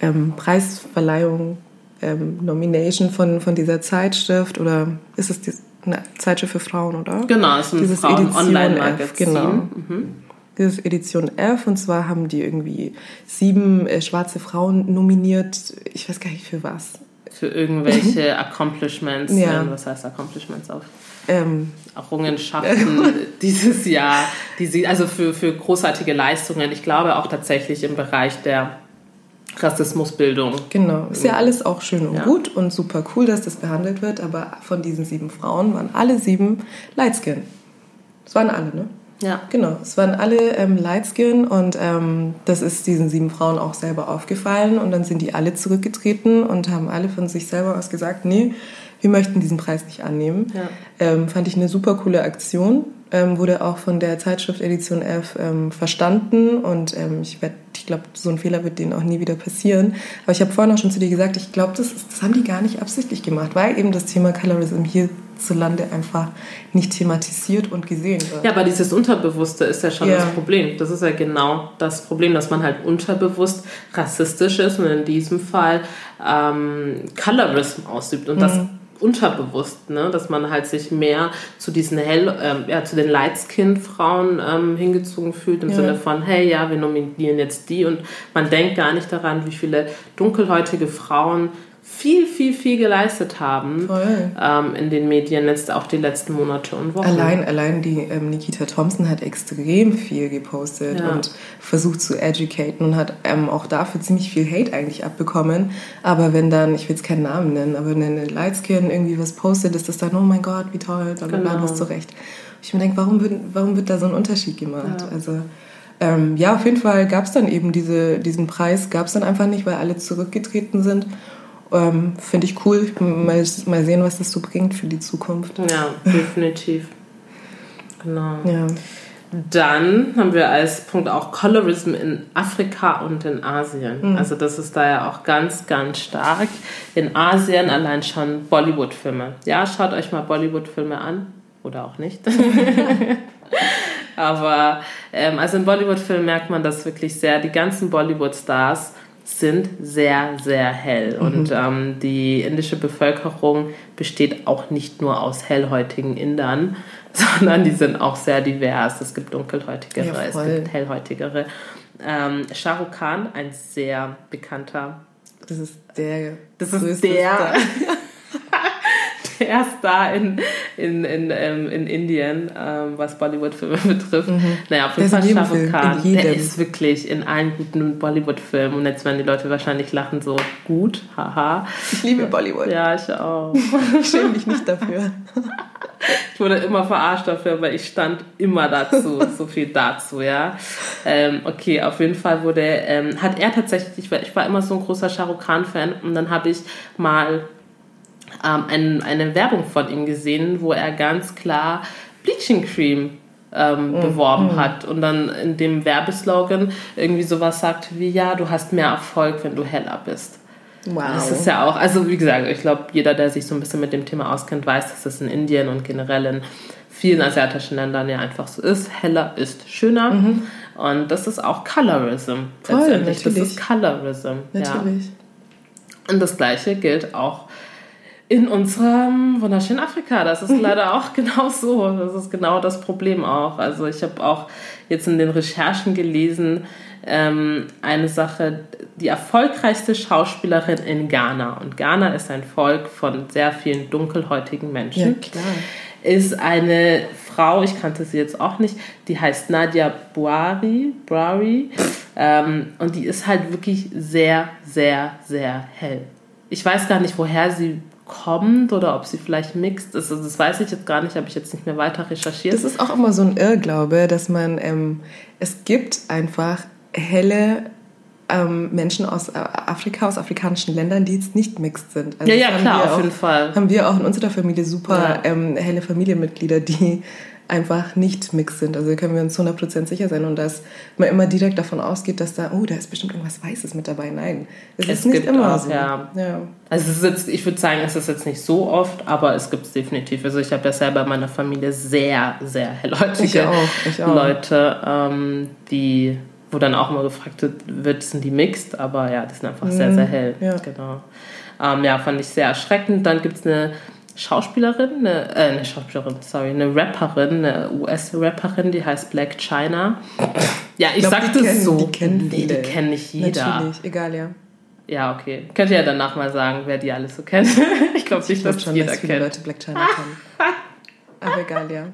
ähm, Preisverleihung, ähm, Nomination von, von dieser Zeitschrift oder ist es die, eine Zeitschrift für Frauen, oder? Genau, es ist ein Dieses Frauen-Online-Magazin. Genau. Mhm. Dieses Edition F und zwar haben die irgendwie sieben äh, schwarze Frauen nominiert. Ich weiß gar nicht für was. Für irgendwelche Accomplishments. Ja. Was heißt Accomplishments auf ähm, Errungenschaften dieses Jahr, die sie, also für, für großartige Leistungen, ich glaube auch tatsächlich im Bereich der Rassismusbildung. Genau, ist ja alles auch schön und ja. gut und super cool, dass das behandelt wird, aber von diesen sieben Frauen waren alle sieben Lightskin. Das waren alle, ne? Ja. Genau, es waren alle ähm, Lightskin und ähm, das ist diesen sieben Frauen auch selber aufgefallen und dann sind die alle zurückgetreten und haben alle von sich selber aus gesagt, nee, wir möchten diesen Preis nicht annehmen. Ja. Ähm, fand ich eine super coole Aktion. Ähm, wurde auch von der Zeitschrift Edition F ähm, verstanden und ähm, ich, ich glaube, so ein Fehler wird denen auch nie wieder passieren. Aber ich habe vorhin auch schon zu dir gesagt, ich glaube, das, das haben die gar nicht absichtlich gemacht, weil eben das Thema Colorism hierzulande einfach nicht thematisiert und gesehen wird. Ja, aber dieses Unterbewusste ist ja schon ja. das Problem. Das ist ja genau das Problem, dass man halt unterbewusst rassistisch ist und in diesem Fall ähm, Colorism ausübt und mhm. das unterbewusst, ne? dass man halt sich mehr zu diesen hell, ähm, ja, zu den Lightskin-Frauen ähm, hingezogen fühlt im ja. Sinne von, hey, ja, wir nominieren jetzt die und man denkt gar nicht daran, wie viele dunkelhäutige Frauen viel, viel, viel geleistet haben ähm, in den Medien, jetzt auch die letzten Monate und Wochen. Allein, allein die ähm, Nikita Thompson hat extrem viel gepostet ja. und versucht zu educaten und hat ähm, auch dafür ziemlich viel Hate eigentlich abbekommen. Aber wenn dann, ich will jetzt keinen Namen nennen, aber wenn eine Lightskin irgendwie was postet, ist das dann, oh mein Gott, wie toll, dann genau. das zurecht. Ich mir denke, warum wird, warum wird da so ein Unterschied gemacht? Ja. Also ähm, ja, auf jeden Fall gab es dann eben diese, diesen Preis, gab es dann einfach nicht, weil alle zurückgetreten sind. Ähm, Finde ich cool. Mal, mal sehen, was das so bringt für die Zukunft. Ja, definitiv. Genau. Ja. Dann haben wir als Punkt auch Colorism in Afrika und in Asien. Mhm. Also das ist da ja auch ganz, ganz stark. In Asien allein schon Bollywood-Filme. Ja, schaut euch mal Bollywood-Filme an. Oder auch nicht. Aber ähm, also in Bollywood-Filmen merkt man das wirklich sehr. Die ganzen Bollywood-Stars sind sehr, sehr hell. Mhm. Und ähm, die indische Bevölkerung besteht auch nicht nur aus hellhäutigen Indern, sondern die sind auch sehr divers. Es gibt dunkelhäutigere, ja, es gibt hellhäutigere. Ähm, Shah Rukh Khan, ein sehr bekannter. Das ist der. Das ist der. der Star in, in, in, ähm, in Indien, ähm, was Bollywood-Filme betrifft. Mhm. Naja, auf jeden Fall Shah Rukh Khan, der ist wirklich in allen guten Bollywood-Filmen. Und jetzt werden die Leute wahrscheinlich lachen, so gut, haha. Ich liebe Bollywood. Ja, ich auch. ich schäme mich nicht dafür. Ich wurde immer verarscht dafür, weil ich stand immer dazu, so viel dazu, ja. Ähm, okay, auf jeden Fall wurde, ähm, hat er tatsächlich, ich war, ich war immer so ein großer Shah Rukh Khan-Fan und dann habe ich mal ähm, ein, eine Werbung von ihm gesehen, wo er ganz klar Bleaching Cream ähm, mm, beworben mm. hat und dann in dem Werbeslogan irgendwie sowas sagt wie, ja, du hast mehr Erfolg, wenn du heller bist. Wow. Das ist ja auch, also wie gesagt, ich glaube, jeder, der sich so ein bisschen mit dem Thema auskennt, weiß, dass es in Indien und generell in vielen asiatischen Ländern ja einfach so ist. Heller ist schöner. Mhm. Und das ist auch Colorism. Voll. Natürlich. Das ist Colorism. Natürlich. Ja. Und das Gleiche gilt auch in unserem wunderschönen Afrika. Das ist leider auch genau so. Das ist genau das Problem auch. Also ich habe auch jetzt in den Recherchen gelesen, ähm, eine Sache, die erfolgreichste Schauspielerin in Ghana, und Ghana ist ein Volk von sehr vielen dunkelhäutigen Menschen, ja, ist eine Frau, ich kannte sie jetzt auch nicht, die heißt Nadia Buari, Buari ähm, und die ist halt wirklich sehr, sehr, sehr hell. Ich weiß gar nicht, woher sie kommt oder ob sie vielleicht mixt ist. Also das weiß ich jetzt gar nicht, habe ich jetzt nicht mehr weiter recherchiert. Das ist auch immer so ein Irrglaube, dass man, ähm, es gibt einfach helle ähm, Menschen aus äh, Afrika, aus afrikanischen Ländern, die jetzt nicht mixed sind. Also ja, ja, klar, auf auch, jeden Fall. Haben wir auch in unserer Familie super ja. ähm, helle Familienmitglieder, die einfach nicht mixed sind. Also können wir uns 100% sicher sein und dass man immer direkt davon ausgeht, dass da, oh, da ist bestimmt irgendwas Weißes mit dabei. Nein, es, es ist nicht immer auch, so. Ja. ja. Also es ist jetzt, ich würde sagen, es ist jetzt nicht so oft, aber es gibt es definitiv. Also ich habe ja selber in meiner Familie sehr, sehr hellhäutige ich auch, ich auch. Leute, ähm, die wo dann auch immer gefragt wird, sind die mixed, aber ja, die sind einfach sehr, sehr mhm. hell. Ja. Genau. Ähm, ja, fand ich sehr erschreckend. Dann gibt es eine Schauspielerin, eine, äh, eine Schauspielerin, sorry, eine Rapperin, eine US-Rapperin, die heißt Black China. Ja, ich, ich glaub, sagte es so. Die kennen nee, die kennen nicht jeder. Natürlich, egal, ja. Ja, okay. Könnt ihr ja danach mal sagen, wer die alles so kennt. ich glaube nicht, dass schon, jeder dass viele kennt. Leute Black China kennen. Aber egal, ja.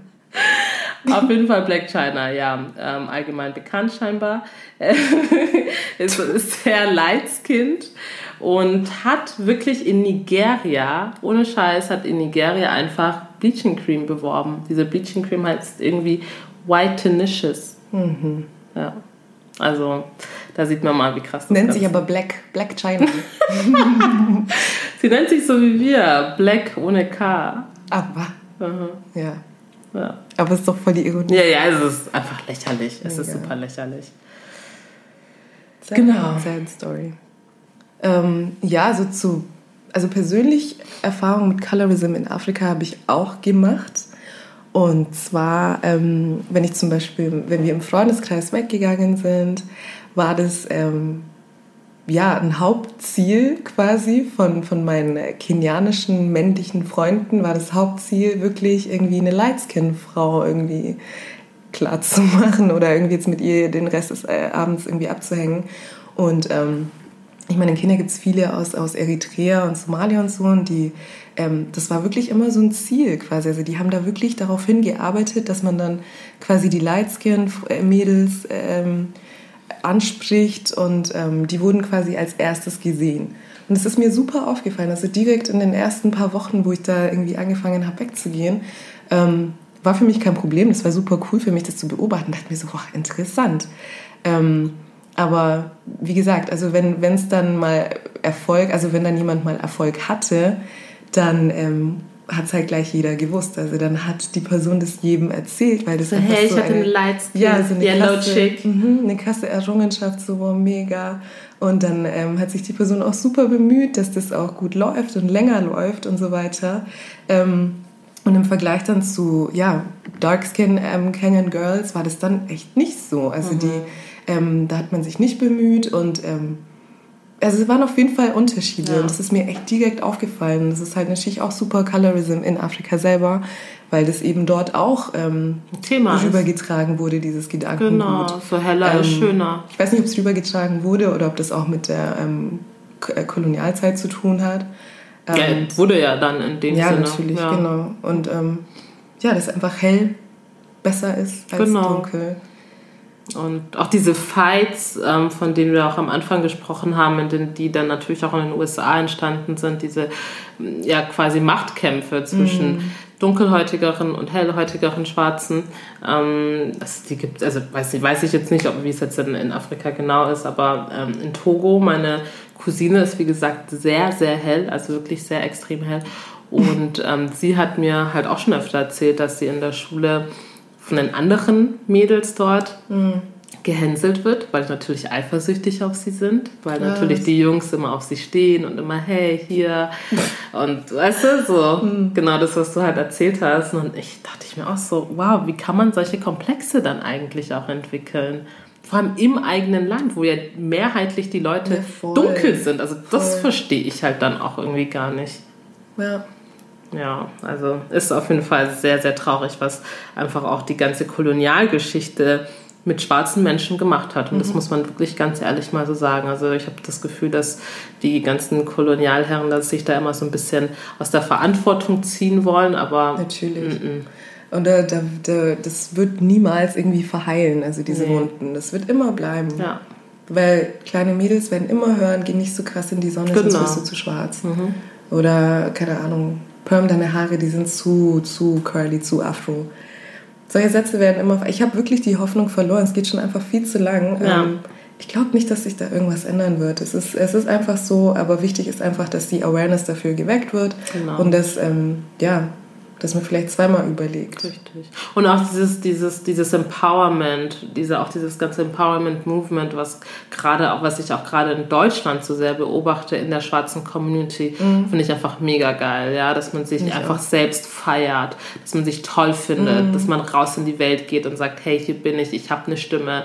Auf jeden Fall Black China, ja. Ähm, allgemein bekannt scheinbar. ist, ist sehr lightskind und hat wirklich in Nigeria, ohne Scheiß, hat in Nigeria einfach Bleaching Cream beworben. Diese Bleaching Cream heißt irgendwie White Whitenicious. Mhm. Ja. Also, da sieht man mal, wie krass das Nennt ist. sich aber Black, Black China. Sie nennt sich so wie wir, Black ohne K. Aber. Mhm. Ja. Ja. Aber es ist doch voll die Ironie. Ja, ja, es ist einfach lächerlich. Es ja, ist super lächerlich. Sad, genau. Sad Story. Ähm, ja, so zu, also persönlich Erfahrungen mit Colorism in Afrika habe ich auch gemacht. Und zwar, ähm, wenn ich zum Beispiel, wenn wir im Freundeskreis weggegangen sind, war das ähm, ja, ein Hauptziel quasi von, von meinen kenianischen männlichen Freunden war das Hauptziel, wirklich irgendwie eine Lightskin-Frau irgendwie klar zu machen oder irgendwie jetzt mit ihr den Rest des äh, Abends irgendwie abzuhängen. Und ähm, ich meine, in Kenia gibt es viele aus, aus Eritrea und Somalia und so und die, ähm, das war wirklich immer so ein Ziel quasi. Also die haben da wirklich darauf hingearbeitet, dass man dann quasi die Lightskin-Mädels ähm, anspricht und ähm, die wurden quasi als erstes gesehen. Und es ist mir super aufgefallen, also direkt in den ersten paar Wochen, wo ich da irgendwie angefangen habe wegzugehen, ähm, war für mich kein Problem. Das war super cool für mich, das zu beobachten. Da dachte mir so, boah, interessant. Ähm, aber wie gesagt, also wenn es dann mal Erfolg, also wenn dann jemand mal Erfolg hatte, dann ähm, hat es halt gleich jeder gewusst. Also dann hat die Person das jedem erzählt, weil das so, einfach hey, so ich hatte eine, Lightskin, ja, so eine Yellow krasse, Chick. Mh, eine krasse Errungenschaft, so wow, mega. Und dann ähm, hat sich die Person auch super bemüht, dass das auch gut läuft und länger läuft und so weiter. Ähm, Und im Vergleich dann zu, ja, Dark Skin ähm, Canyon Girls war das dann echt nicht so. Also mhm. die, ähm, da hat man sich nicht bemüht und ähm, also es waren auf jeden Fall Unterschiede ja. und das ist mir echt direkt aufgefallen. Das ist halt natürlich auch super Colorism in Afrika selber, weil das eben dort auch ähm, Thema rübergetragen ist. wurde, dieses Gedankengut. Genau, so heller ähm, ist schöner. Ich weiß nicht, ob es rübergetragen wurde oder ob das auch mit der ähm, äh, Kolonialzeit zu tun hat. ja, ähm, wurde ja dann in dem ja, Sinne. Natürlich, ja, natürlich, genau. Und ähm, ja, das einfach hell besser ist als genau. dunkel. Und auch diese Fights, ähm, von denen wir auch am Anfang gesprochen haben, die dann natürlich auch in den USA entstanden sind, diese ja quasi Machtkämpfe zwischen mm. dunkelhäutigeren und hellhäutigeren Schwarzen. Ähm, das, die gibt, also weiß, nicht, weiß ich jetzt nicht, ob wie es jetzt in, in Afrika genau ist, aber ähm, in Togo, meine Cousine ist wie gesagt sehr, sehr hell, also wirklich sehr extrem hell. Und ähm, sie hat mir halt auch schon öfter erzählt, dass sie in der Schule von den anderen Mädels dort mhm. gehänselt wird, weil natürlich eifersüchtig auf sie sind, weil ja, natürlich die Jungs immer auf sie stehen und immer, hey, hier. und weißt du, so mhm. genau das, was du halt erzählt hast. Und ich dachte ich mir auch so, wow, wie kann man solche Komplexe dann eigentlich auch entwickeln? Vor allem im eigenen Land, wo ja mehrheitlich die Leute ja, dunkel sind. Also das voll. verstehe ich halt dann auch irgendwie gar nicht. Ja. Ja, also ist auf jeden Fall sehr, sehr traurig, was einfach auch die ganze Kolonialgeschichte mit schwarzen Menschen gemacht hat. Und das mhm. muss man wirklich ganz ehrlich mal so sagen. Also ich habe das Gefühl, dass die ganzen Kolonialherren dass sich da immer so ein bisschen aus der Verantwortung ziehen wollen, aber... Natürlich. M -m. Und da, da, da, das wird niemals irgendwie verheilen, also diese nee. Wunden. Das wird immer bleiben. Ja. Weil kleine Mädels werden immer hören, geh nicht so krass in die Sonne, genau. sonst wirst du zu schwarz. Mhm. Oder, keine Ahnung, perm deine Haare, die sind zu, zu curly, zu afro. Solche Sätze werden immer. Ich habe wirklich die Hoffnung verloren. Es geht schon einfach viel zu lang. Ja. Ähm, ich glaube nicht, dass sich da irgendwas ändern wird. Es ist, es ist einfach so, aber wichtig ist einfach, dass die Awareness dafür geweckt wird genau. und dass ähm, ja, dass man vielleicht zweimal überlegt. Richtig. Und auch dieses, dieses, dieses Empowerment, diese, auch dieses ganze Empowerment-Movement, was gerade auch, was ich auch gerade in Deutschland so sehr beobachte in der schwarzen Community, mhm. finde ich einfach mega geil, ja, dass man sich ich einfach auch. selbst feiert, dass man sich toll findet, mhm. dass man raus in die Welt geht und sagt, hey, hier bin ich, ich habe eine Stimme.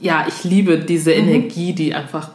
Ja, ich liebe diese mhm. Energie, die einfach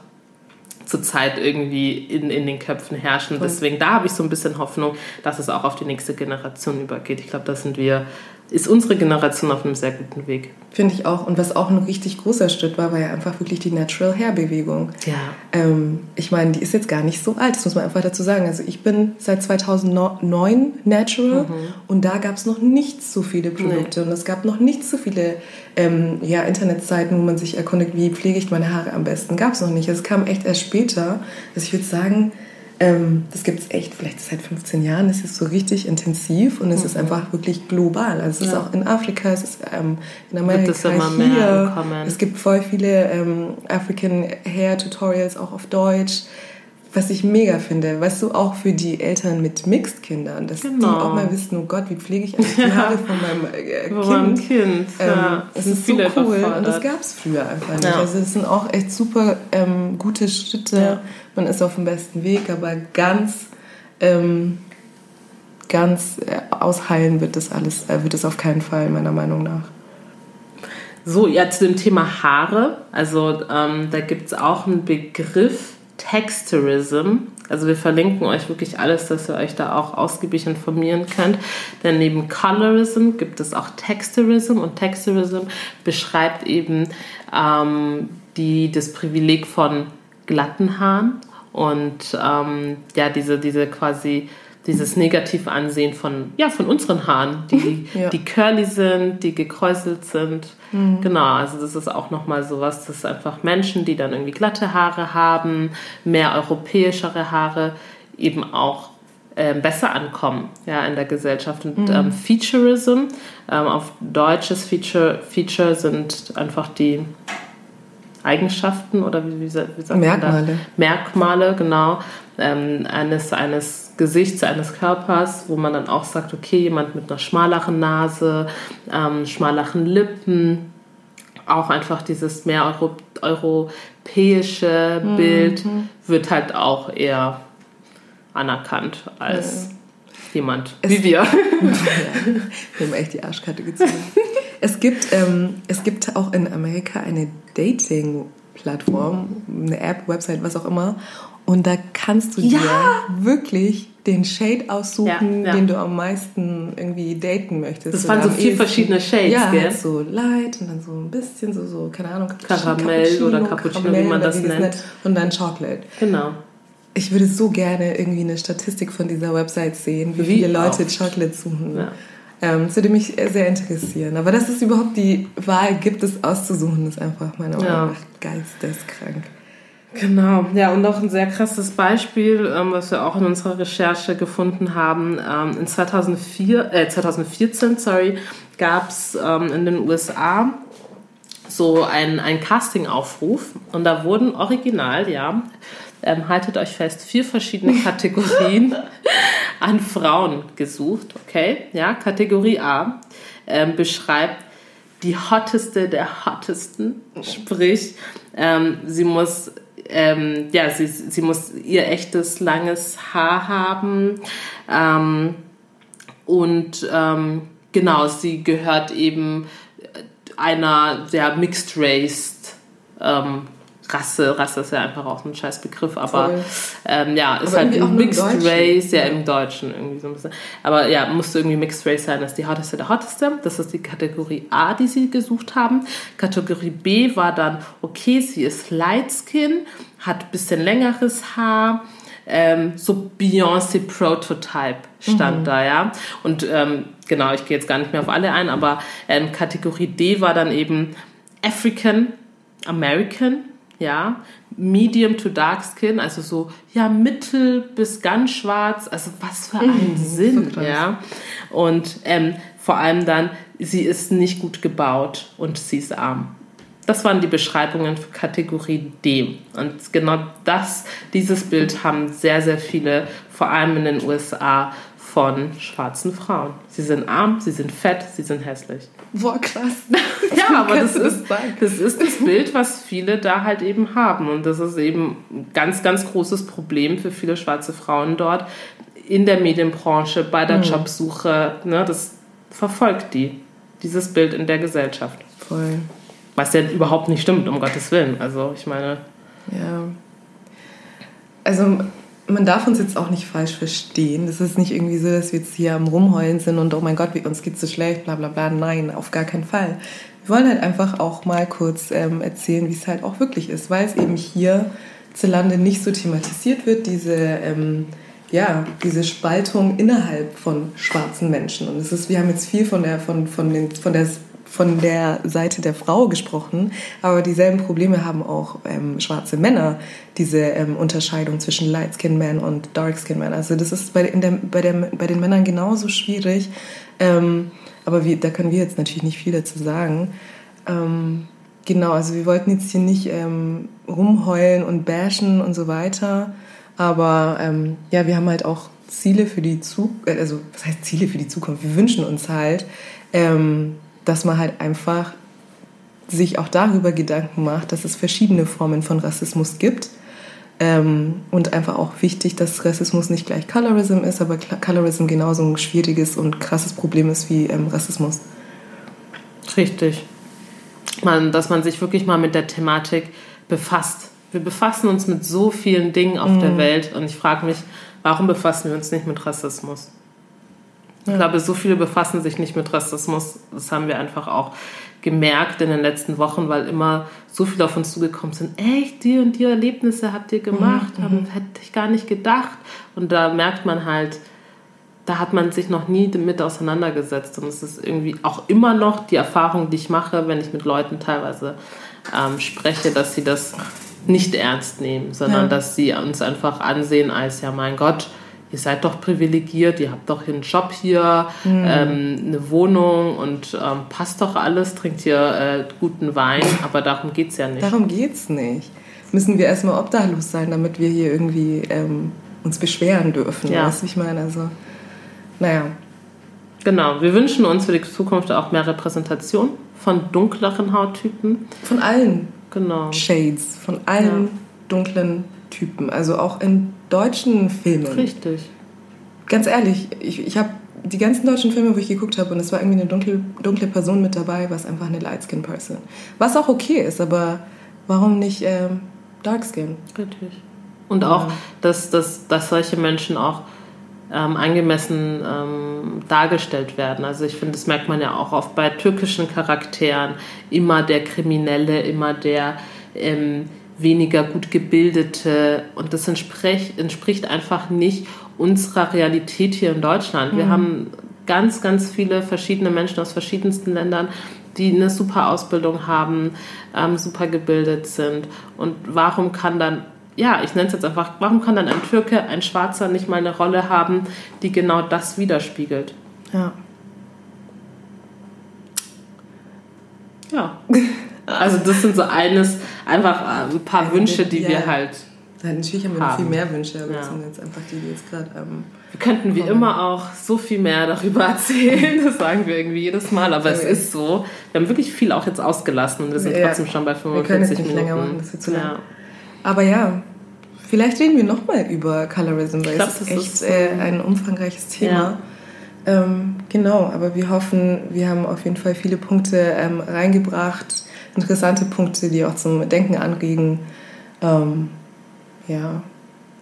zurzeit irgendwie in, in den Köpfen herrschen. Deswegen, da habe ich so ein bisschen Hoffnung, dass es auch auf die nächste Generation übergeht. Ich glaube, da sind wir ist unsere Generation auf einem sehr guten Weg. Finde ich auch. Und was auch ein richtig großer Schritt war, war ja einfach wirklich die Natural Hair Bewegung. Ja. Ähm, ich meine, die ist jetzt gar nicht so alt, das muss man einfach dazu sagen. Also ich bin seit 2009 Natural mhm. und da gab es noch nicht so viele Produkte nee. und es gab noch nicht so viele ähm, ja, Internetseiten, wo man sich erkundigt, wie pflege ich meine Haare am besten. Gab es noch nicht. Es kam echt erst später. Also ich würde sagen, ähm, das gibt es echt, vielleicht seit 15 Jahren, es ist so richtig intensiv und es mhm. ist einfach wirklich global. Also es ja. ist auch in Afrika, es ist ähm, in Amerika, es hier. Es gibt voll viele ähm, African Hair Tutorials auch auf Deutsch. Was ich mega finde, weißt du, auch für die Eltern mit Mixed-Kindern, dass genau. die auch mal wissen, oh Gott, wie pflege ich eigentlich die Haare von meinem äh, Kind. Meinem kind. Ähm, ja. Es ist so cool und das gab es früher einfach nicht. Ja. Also es sind auch echt super ähm, gute Schritte. Man ist auf dem besten Weg, aber ganz, ähm, ganz äh, ausheilen wird das alles, äh, wird es auf keinen Fall, meiner Meinung nach. So, ja, zu dem Thema Haare. Also ähm, da gibt es auch einen Begriff, Texturism. Also wir verlinken euch wirklich alles, dass ihr euch da auch ausgiebig informieren könnt. Denn neben Colorism gibt es auch Texturism und Texturism beschreibt eben ähm, die, das Privileg von glatten Haaren und ähm, ja, diese, diese quasi dieses negative Ansehen von, ja, von unseren Haaren, die, ja. die curly sind, die gekräuselt sind. Mhm. Genau, also das ist auch nochmal sowas, das ist einfach Menschen, die dann irgendwie glatte Haare haben, mehr europäischere Haare, eben auch äh, besser ankommen ja, in der Gesellschaft. Und mhm. ähm, Featureism, ähm, auf deutsches Feature, Feature sind einfach die Eigenschaften oder wie, wie, sagt Merkmale. man das? Merkmale, genau, ähm, eines, eines Gesichts, eines Körpers, wo man dann auch sagt, okay, jemand mit einer schmaleren Nase, ähm, schmaleren Lippen, auch einfach dieses mehr Euro, europäische Bild mhm. wird halt auch eher anerkannt als. Jemand, es, wie wir. wir haben echt die Arschkarte gezogen. Es, gibt, ähm, es gibt auch in Amerika eine Dating-Plattform, eine App, Website, was auch immer. Und da kannst du ja. dir wirklich den Shade aussuchen, ja, ja. den du am meisten irgendwie daten möchtest. Das waren so vier verschiedene Shades, ja, gell? Halt so light und dann so ein bisschen so, so keine Ahnung, Karamell oder Cappuccino, Karamell, wie man das nennt. Und dann Chocolate. Genau. Ich würde so gerne irgendwie eine Statistik von dieser Website sehen, wie, wie viele Leute auch. Chocolate suchen. Ja. Ähm, das würde mich sehr interessieren. Aber dass es überhaupt die Wahl gibt, es auszusuchen, ist einfach meiner Meinung nach geisteskrank. Genau, ja, und noch ein sehr krasses Beispiel, ähm, was wir auch in unserer Recherche gefunden haben. Ähm, in 2004, äh, 2014 sorry, gab es ähm, in den USA so einen Casting-Aufruf und da wurden original, ja, ähm, haltet euch fest, vier verschiedene Kategorien an Frauen gesucht, okay? Ja, Kategorie A ähm, beschreibt die hotteste der hottesten, sprich, ähm, sie muss ähm, ja, sie, sie muss ihr echtes langes Haar haben. Ähm, und ähm, genau, sie gehört eben einer sehr mixed race ähm, Rasse, Rasse ist ja einfach auch ein scheiß Begriff, aber ähm, ja, ist aber halt ein Mixed Race, ja, im Deutschen irgendwie so ein bisschen. Aber ja, musste irgendwie Mixed Race sein, das ist die hotteste der hotteste. Das ist die Kategorie A, die sie gesucht haben. Kategorie B war dann, okay, sie ist Light Skin, hat ein bisschen längeres Haar, ähm, so Beyoncé Prototype stand mhm. da, ja. Und ähm, genau, ich gehe jetzt gar nicht mehr auf alle ein, aber ähm, Kategorie D war dann eben African American, ja, medium to dark skin, also so, ja, mittel bis ganz schwarz, also was für ein mhm, Sinn, so ja. Und ähm, vor allem dann, sie ist nicht gut gebaut und sie ist arm. Das waren die Beschreibungen für Kategorie D. Und genau das, dieses Bild haben sehr, sehr viele, vor allem in den USA, von schwarzen Frauen. Sie sind arm, sie sind fett, sie sind hässlich. Boah, krass. ja, aber das ist, das ist das Bild, was viele da halt eben haben. Und das ist eben ein ganz, ganz großes Problem für viele schwarze Frauen dort in der Medienbranche, bei der mhm. Jobsuche. Ne, das verfolgt die, dieses Bild in der Gesellschaft. Voll. Was ja überhaupt nicht stimmt, um Gottes Willen. Also, ich meine. Ja. Also, man darf uns jetzt auch nicht falsch verstehen. Das ist nicht irgendwie so, dass wir jetzt hier am Rumheulen sind und oh mein Gott, uns geht's so schlecht, bla bla bla. Nein, auf gar keinen Fall. Wir wollen halt einfach auch mal kurz ähm, erzählen, wie es halt auch wirklich ist, weil es eben hier Lande nicht so thematisiert wird, diese, ähm, ja, diese Spaltung innerhalb von schwarzen Menschen. Und es ist, wir haben jetzt viel von der, von, von, den, von der von der Seite der Frau gesprochen, aber dieselben Probleme haben auch ähm, schwarze Männer, diese ähm, Unterscheidung zwischen Light Skin Man und Dark Skin Man. Also das ist bei, der, bei, der, bei den Männern genauso schwierig, ähm, aber wie, da können wir jetzt natürlich nicht viel dazu sagen. Ähm, genau, also wir wollten jetzt hier nicht ähm, rumheulen und bashen und so weiter, aber ähm, ja, wir haben halt auch Ziele für die Zukunft, also was heißt Ziele für die Zukunft? Wir wünschen uns halt, ähm, dass man halt einfach sich auch darüber Gedanken macht, dass es verschiedene Formen von Rassismus gibt. Ähm, und einfach auch wichtig, dass Rassismus nicht gleich Colorism ist, aber Colorism genauso ein schwieriges und krasses Problem ist wie ähm, Rassismus. Richtig. Man, dass man sich wirklich mal mit der Thematik befasst. Wir befassen uns mit so vielen Dingen auf mm. der mhm. Welt und ich frage mich, warum befassen wir uns nicht mit Rassismus? Ich glaube, so viele befassen sich nicht mit Rassismus. Das haben wir einfach auch gemerkt in den letzten Wochen, weil immer so viele auf uns zugekommen sind. Echt, die und die Erlebnisse habt ihr gemacht, mhm. haben, hätte ich gar nicht gedacht. Und da merkt man halt, da hat man sich noch nie damit auseinandergesetzt. Und es ist irgendwie auch immer noch die Erfahrung, die ich mache, wenn ich mit Leuten teilweise ähm, spreche, dass sie das nicht ernst nehmen, sondern ja. dass sie uns einfach ansehen als, ja mein Gott, ihr seid doch privilegiert, ihr habt doch einen Job hier, mhm. ähm, eine Wohnung und ähm, passt doch alles, trinkt hier äh, guten Wein, aber darum geht es ja nicht. Darum geht es nicht. Müssen wir erstmal obdachlos sein, damit wir hier irgendwie ähm, uns beschweren dürfen. Ja. Weißt du, ich meine? Also, naja. Genau, wir wünschen uns für die Zukunft auch mehr Repräsentation von dunkleren Hauttypen. Von allen genau. Shades, von allen ja. dunklen Typen. Also auch in deutschen Filmen. Richtig. ganz ehrlich, ich, ich habe die ganzen deutschen Filme, wo ich geguckt habe, und es war irgendwie eine dunkle, dunkle Person mit dabei, war es einfach eine Light Skin Person. Was auch okay ist, aber warum nicht ähm, Dark Skin? Richtig. Und auch, dass, dass, dass solche Menschen auch ähm, angemessen ähm, dargestellt werden. Also ich finde, das merkt man ja auch oft bei türkischen Charakteren. Immer der Kriminelle, immer der ähm, weniger gut gebildete. Und das entspricht, entspricht einfach nicht unserer Realität hier in Deutschland. Wir mhm. haben ganz, ganz viele verschiedene Menschen aus verschiedensten Ländern, die eine super Ausbildung haben, ähm, super gebildet sind. Und warum kann dann ja, ich nenne es jetzt einfach, warum kann dann ein Türke, ein Schwarzer nicht mal eine Rolle haben, die genau das widerspiegelt? Ja. Ja. Also das sind so eines, einfach äh, ein paar Wünsche, die ja. wir halt ja, natürlich haben wir noch viel mehr Wünsche, aber ja. das sind jetzt einfach die, die jetzt gerade. Ähm, wir könnten wie immer auch so viel mehr darüber erzählen, das sagen wir irgendwie jedes Mal, aber es ist so. Wir haben wirklich viel auch jetzt ausgelassen und wir sind ja. trotzdem schon bei 45 wir können jetzt nicht Minuten. Länger machen, das wird zu lang. Aber ja, vielleicht reden wir nochmal über Colorism, weil glaub, es ist echt ist, äh, ein umfangreiches Thema. Ähm, genau, aber wir hoffen, wir haben auf jeden Fall viele Punkte ähm, reingebracht, interessante Punkte, die auch zum Denken anregen. Ähm, ja.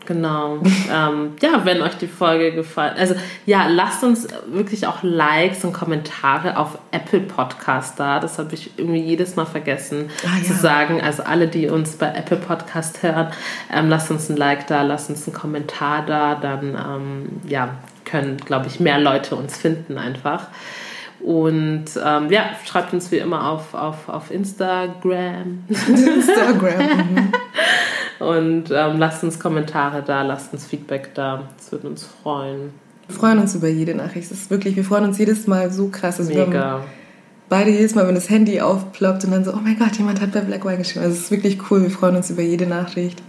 Genau. ähm, ja, wenn euch die Folge gefallen, also ja, lasst uns wirklich auch Likes und Kommentare auf Apple Podcast da. Das habe ich irgendwie jedes Mal vergessen ah, zu ja. sagen. Also alle, die uns bei Apple Podcast hören, ähm, lasst uns ein Like da, lasst uns einen Kommentar da. Dann ähm, ja, können, glaube ich, mehr Leute uns finden einfach. Und ähm, ja, schreibt uns wie immer auf, auf, auf Instagram. Instagram. Mhm. Und ähm, lasst uns Kommentare da, lasst uns Feedback da. Das würde uns freuen. Wir freuen uns über jede Nachricht. Das ist wirklich, wir freuen uns jedes Mal so krass. Also Mega. Beide jedes Mal, wenn das Handy aufploppt und dann so, oh mein Gott, jemand hat bei Black Wine geschrieben. Also es ist wirklich cool. Wir freuen uns über jede Nachricht.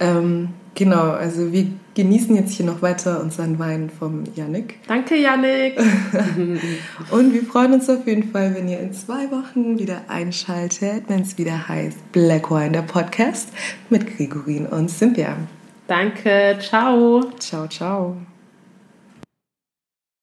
Ähm, genau, also wir genießen jetzt hier noch weiter unseren Wein vom Yannick. Danke, Yannick. und wir freuen uns auf jeden Fall, wenn ihr in zwei Wochen wieder einschaltet, wenn es wieder heißt Black Wine, der Podcast mit Gregorin und Cynthia. Danke, ciao. Ciao, ciao.